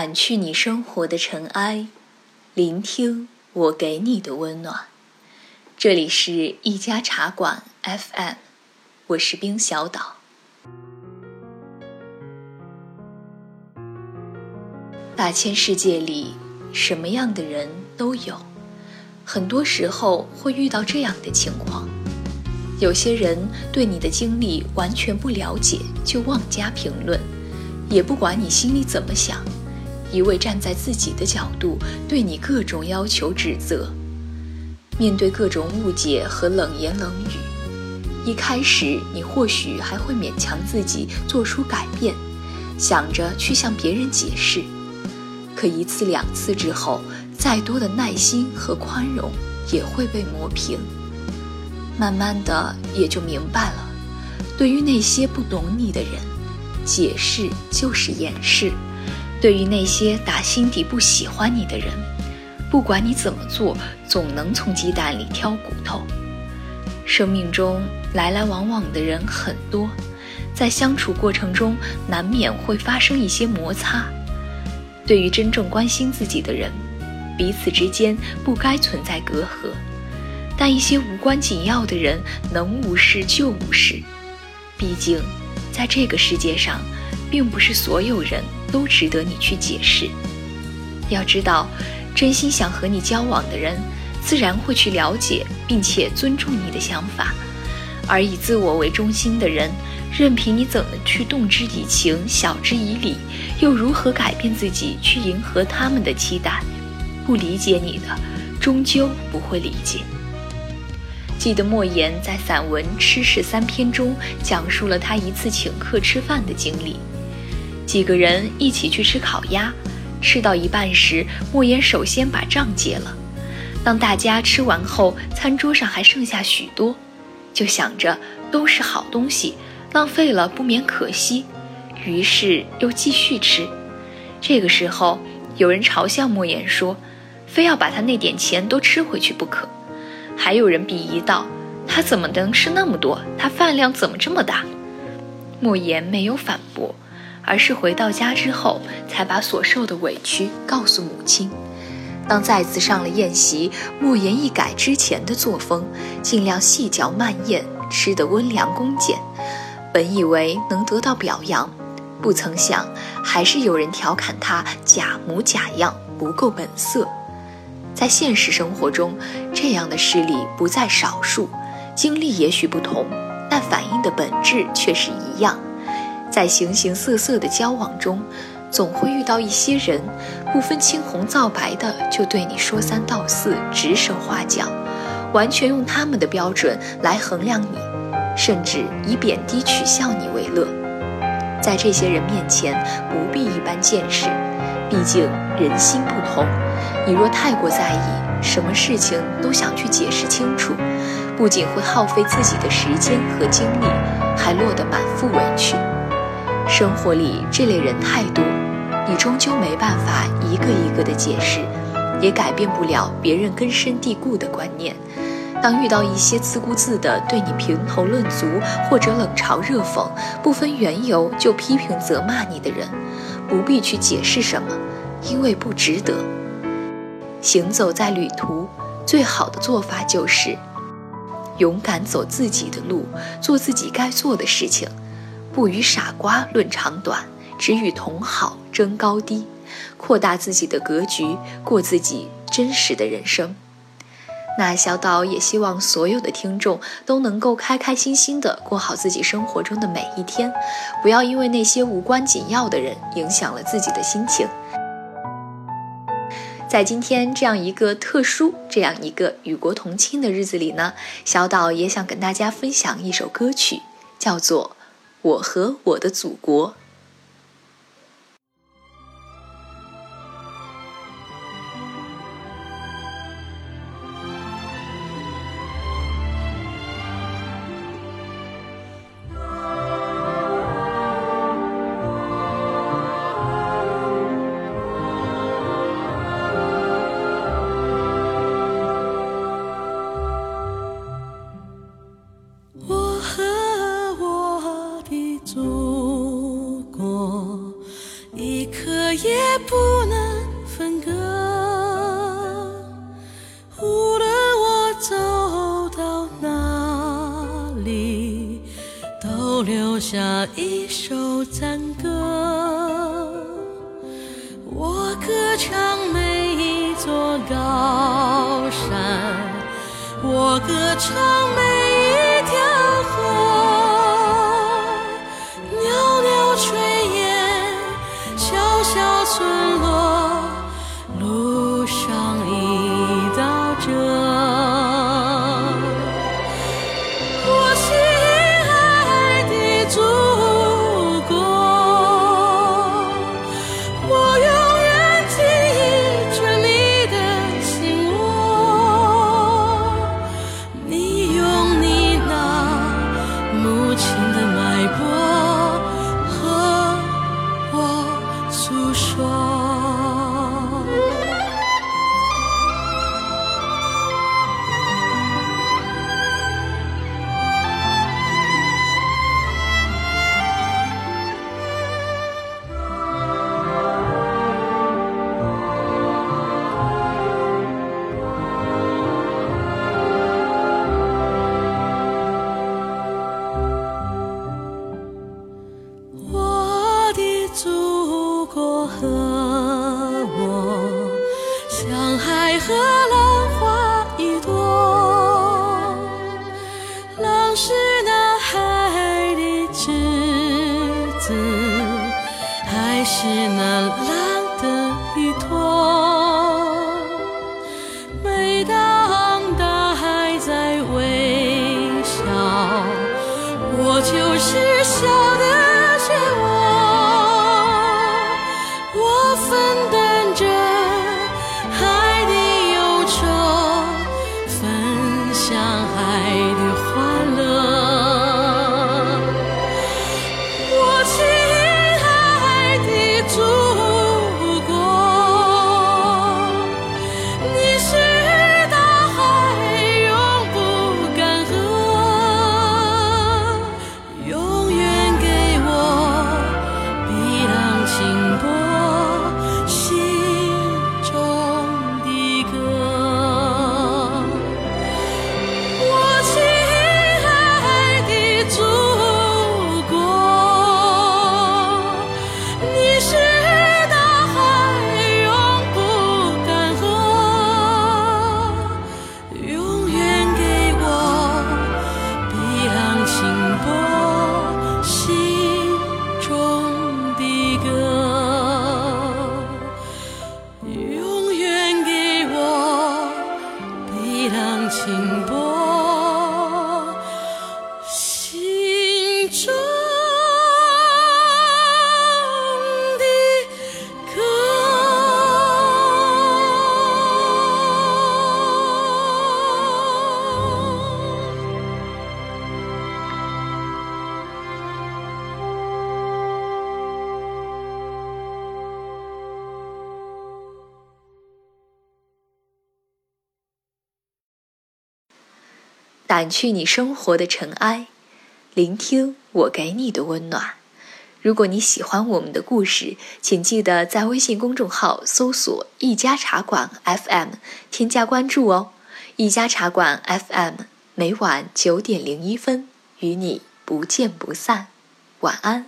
掸去你生活的尘埃，聆听我给你的温暖。这里是一家茶馆 FM，我是冰小岛。大千世界里，什么样的人都有，很多时候会遇到这样的情况：有些人对你的经历完全不了解，就妄加评论，也不管你心里怎么想。一味站在自己的角度对你各种要求指责，面对各种误解和冷言冷语，一开始你或许还会勉强自己做出改变，想着去向别人解释。可一次两次之后，再多的耐心和宽容也会被磨平。慢慢的也就明白了，对于那些不懂你的人，解释就是掩饰。对于那些打心底不喜欢你的人，不管你怎么做，总能从鸡蛋里挑骨头。生命中来来往往的人很多，在相处过程中难免会发生一些摩擦。对于真正关心自己的人，彼此之间不该存在隔阂。但一些无关紧要的人，能无视就无视。毕竟，在这个世界上，并不是所有人。都值得你去解释。要知道，真心想和你交往的人，自然会去了解并且尊重你的想法；而以自我为中心的人，任凭你怎么去动之以情、晓之以理，又如何改变自己去迎合他们的期待？不理解你的，终究不会理解。记得莫言在散文《吃事三篇》中讲述了他一次请客吃饭的经历。几个人一起去吃烤鸭，吃到一半时，莫言首先把账结了。当大家吃完后，餐桌上还剩下许多，就想着都是好东西，浪费了不免可惜，于是又继续吃。这个时候，有人嘲笑莫言说：“非要把他那点钱都吃回去不可。”还有人鄙夷道：“他怎么能吃那么多？他饭量怎么这么大？”莫言没有反驳。而是回到家之后，才把所受的委屈告诉母亲。当再次上了宴席，莫言一改之前的作风，尽量细嚼慢咽，吃得温良恭俭。本以为能得到表扬，不曾想还是有人调侃他假模假样，不够本色。在现实生活中，这样的事例不在少数，经历也许不同，但反映的本质却是一样。在形形色色的交往中，总会遇到一些人，不分青红皂白的就对你说三道四、指手画脚，完全用他们的标准来衡量你，甚至以贬低取笑你为乐。在这些人面前，不必一般见识，毕竟人心不同。你若太过在意，什么事情都想去解释清楚，不仅会耗费自己的时间和精力，还落得满腹委屈。生活里这类人太多，你终究没办法一个一个的解释，也改变不了别人根深蒂固的观念。当遇到一些自顾自的对你评头论足，或者冷嘲热讽、不分缘由就批评责骂你的人，不必去解释什么，因为不值得。行走在旅途，最好的做法就是勇敢走自己的路，做自己该做的事情。不与傻瓜论长短，只与同好争高低，扩大自己的格局，过自己真实的人生。那小岛也希望所有的听众都能够开开心心的过好自己生活中的每一天，不要因为那些无关紧要的人影响了自己的心情。在今天这样一个特殊、这样一个与国同庆的日子里呢，小岛也想跟大家分享一首歌曲，叫做。我和我的祖国。下一首赞歌，我歌唱每一座高山，我歌唱每祖国和我，像海和浪花一朵。浪是那海的赤子，海是那浪的依托。掸去你生活的尘埃，聆听我给你的温暖。如果你喜欢我们的故事，请记得在微信公众号搜索“一家茶馆 FM”，添加关注哦。一家茶馆 FM 每晚九点零一分与你不见不散。晚安。